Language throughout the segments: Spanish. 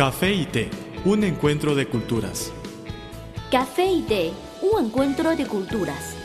Café y té, un encuentro de culturas. Café y té, un encuentro de culturas.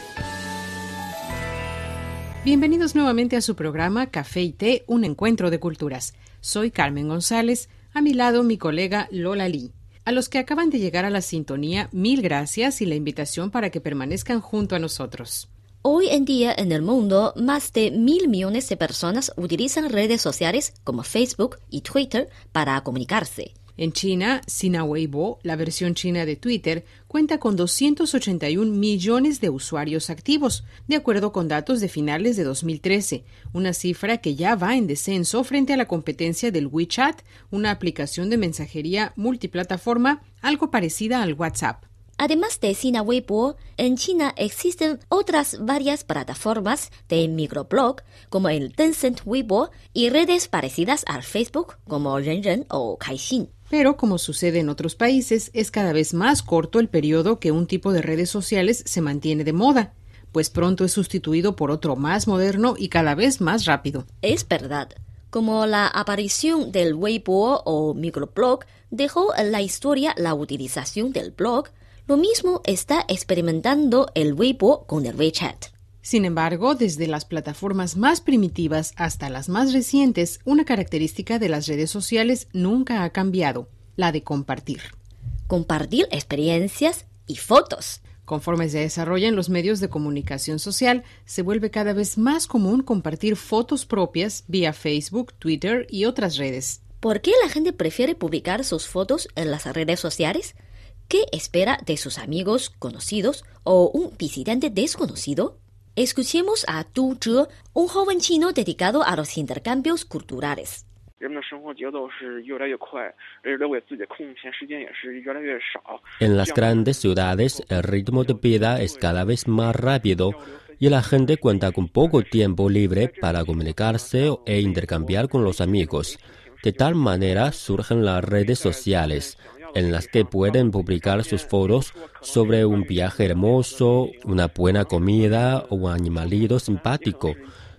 Bienvenidos nuevamente a su programa Café y té, un encuentro de culturas. Soy Carmen González, a mi lado mi colega Lola Lee. A los que acaban de llegar a la sintonía, mil gracias y la invitación para que permanezcan junto a nosotros. Hoy en día en el mundo, más de mil millones de personas utilizan redes sociales como Facebook y Twitter para comunicarse. En China, Sina Weibo, la versión china de Twitter, cuenta con 281 millones de usuarios activos, de acuerdo con datos de finales de 2013, una cifra que ya va en descenso frente a la competencia del WeChat, una aplicación de mensajería multiplataforma algo parecida al WhatsApp. Además de Sina Weibo, en China existen otras varias plataformas de microblog como el Tencent Weibo y redes parecidas al Facebook como Renren o Kaixin. Pero, como sucede en otros países, es cada vez más corto el periodo que un tipo de redes sociales se mantiene de moda, pues pronto es sustituido por otro más moderno y cada vez más rápido. Es verdad. Como la aparición del Weibo o microblog dejó en la historia la utilización del blog, lo mismo está experimentando el Weibo con el WeChat. Sin embargo, desde las plataformas más primitivas hasta las más recientes, una característica de las redes sociales nunca ha cambiado, la de compartir. Compartir experiencias y fotos. Conforme se desarrollan los medios de comunicación social, se vuelve cada vez más común compartir fotos propias vía Facebook, Twitter y otras redes. ¿Por qué la gente prefiere publicar sus fotos en las redes sociales? ¿Qué espera de sus amigos conocidos o un visitante desconocido? Escuchemos a Tu Zhe, un joven chino dedicado a los intercambios culturales. En las grandes ciudades el ritmo de vida es cada vez más rápido y la gente cuenta con poco tiempo libre para comunicarse e intercambiar con los amigos. De tal manera surgen las redes sociales, en las que pueden publicar sus fotos sobre un viaje hermoso, una buena comida o un animalito simpático.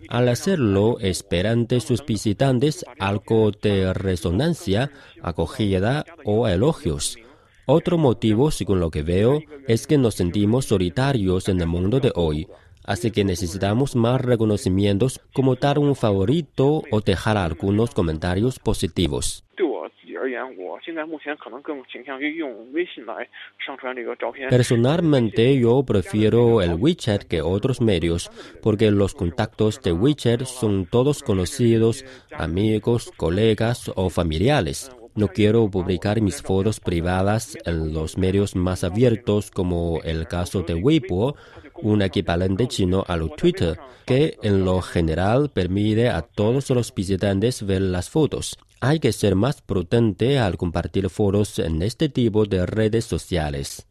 Al hacerlo, esperan de sus visitantes algo de resonancia, acogida o elogios. Otro motivo, según lo que veo, es que nos sentimos solitarios en el mundo de hoy, así que necesitamos más reconocimientos como dar un favorito o dejar algunos comentarios positivos. Personalmente yo prefiero el WeChat que otros medios porque los contactos de WeChat son todos conocidos, amigos, colegas o familiares. No quiero publicar mis fotos privadas en los medios más abiertos como el caso de Weibo, un equivalente chino al Twitter, que en lo general permite a todos los visitantes ver las fotos. Hay que ser más prudente al compartir foros en este tipo de redes sociales.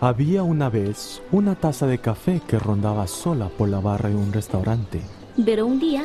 Había una vez una taza de café que rondaba sola por la barra de un restaurante. Pero un día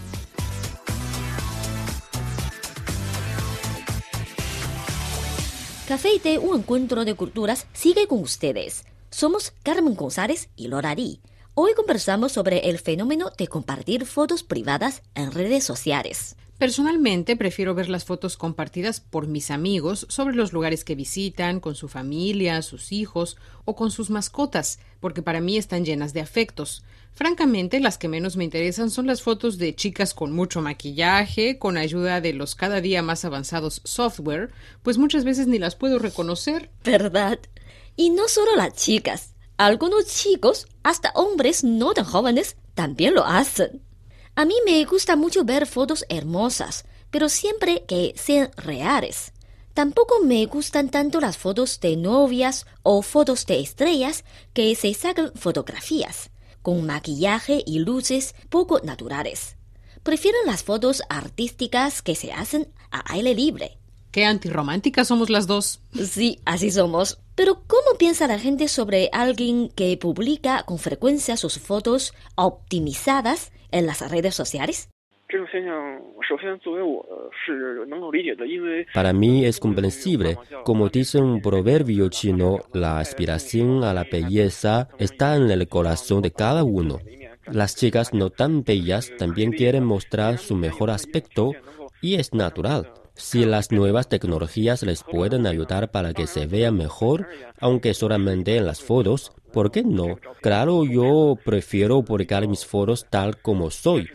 Café y Té, un encuentro de culturas, sigue con ustedes. Somos Carmen González y Lora Lee. Hoy conversamos sobre el fenómeno de compartir fotos privadas en redes sociales. Personalmente prefiero ver las fotos compartidas por mis amigos sobre los lugares que visitan, con su familia, sus hijos o con sus mascotas, porque para mí están llenas de afectos. Francamente, las que menos me interesan son las fotos de chicas con mucho maquillaje, con ayuda de los cada día más avanzados software, pues muchas veces ni las puedo reconocer. ¿Verdad? Y no solo las chicas. Algunos chicos, hasta hombres no tan jóvenes, también lo hacen. A mí me gusta mucho ver fotos hermosas, pero siempre que sean reales. Tampoco me gustan tanto las fotos de novias o fotos de estrellas que se sacan fotografías, con maquillaje y luces poco naturales. Prefiero las fotos artísticas que se hacen a aire libre. Qué antirrománticas somos las dos. Sí, así somos. Pero ¿cómo piensa la gente sobre alguien que publica con frecuencia sus fotos optimizadas en las redes sociales? Para mí es comprensible. Como dice un proverbio chino, la aspiración a la belleza está en el corazón de cada uno. Las chicas no tan bellas también quieren mostrar su mejor aspecto y es natural. Si las nuevas tecnologías les pueden ayudar para que se vean mejor, aunque solamente en las fotos, ¿por qué no? Claro, yo prefiero publicar mis fotos tal como soy.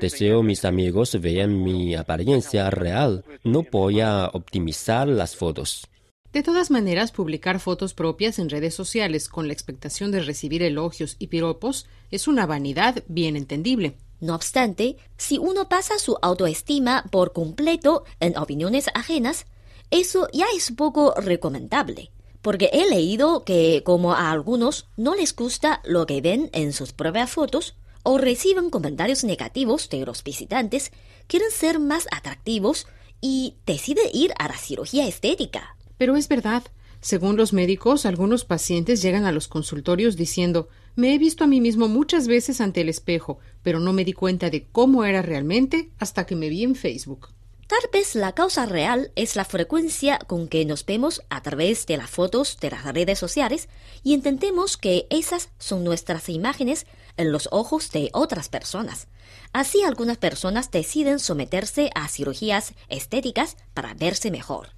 Deseo mis amigos vean mi apariencia real. No voy a optimizar las fotos. De todas maneras, publicar fotos propias en redes sociales con la expectación de recibir elogios y piropos es una vanidad bien entendible. No obstante, si uno pasa su autoestima por completo en opiniones ajenas, eso ya es poco recomendable, porque he leído que como a algunos no les gusta lo que ven en sus propias fotos o reciben comentarios negativos de los visitantes, quieren ser más atractivos y deciden ir a la cirugía estética. Pero es verdad, según los médicos, algunos pacientes llegan a los consultorios diciendo me he visto a mí mismo muchas veces ante el espejo, pero no me di cuenta de cómo era realmente hasta que me vi en Facebook. Tal vez la causa real es la frecuencia con que nos vemos a través de las fotos de las redes sociales y entendemos que esas son nuestras imágenes en los ojos de otras personas. Así algunas personas deciden someterse a cirugías estéticas para verse mejor.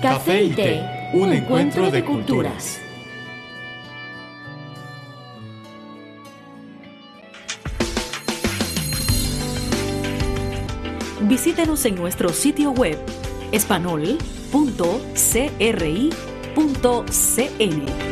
Café y té, un encuentro de culturas. Visítenos en nuestro sitio web espanol.cri.cn.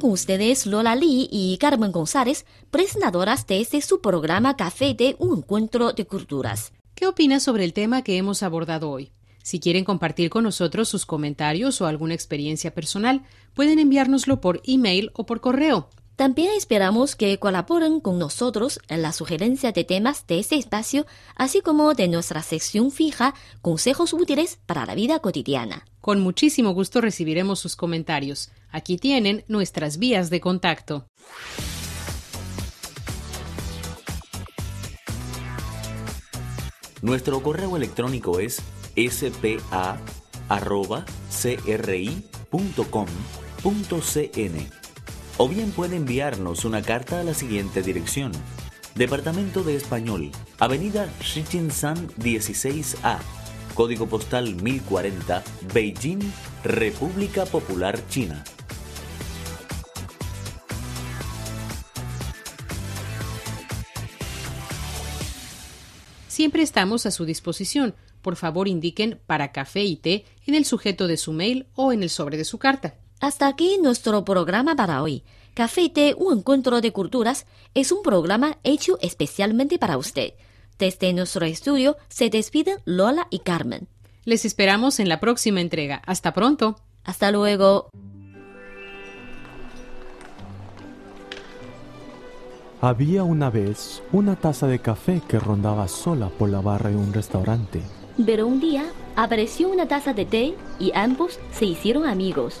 Con ustedes Lola Lee y Carmen González, presentadoras de este su programa Café de un encuentro de culturas. ¿Qué opinas sobre el tema que hemos abordado hoy? Si quieren compartir con nosotros sus comentarios o alguna experiencia personal, pueden enviárnoslo por email o por correo. También esperamos que colaboren con nosotros en la sugerencia de temas de este espacio, así como de nuestra sección fija Consejos útiles para la vida cotidiana. Con muchísimo gusto recibiremos sus comentarios. Aquí tienen nuestras vías de contacto. Nuestro correo electrónico es spa.cri.com.cn o bien puede enviarnos una carta a la siguiente dirección. Departamento de Español, Avenida San 16A, Código Postal 1040, Beijing, República Popular China. Siempre estamos a su disposición. Por favor, indiquen para café y té en el sujeto de su mail o en el sobre de su carta. Hasta aquí nuestro programa para hoy. Café té, un encuentro de culturas, es un programa hecho especialmente para usted. Desde nuestro estudio se despiden Lola y Carmen. Les esperamos en la próxima entrega. Hasta pronto. Hasta luego. Había una vez una taza de café que rondaba sola por la barra de un restaurante. Pero un día apareció una taza de té y ambos se hicieron amigos.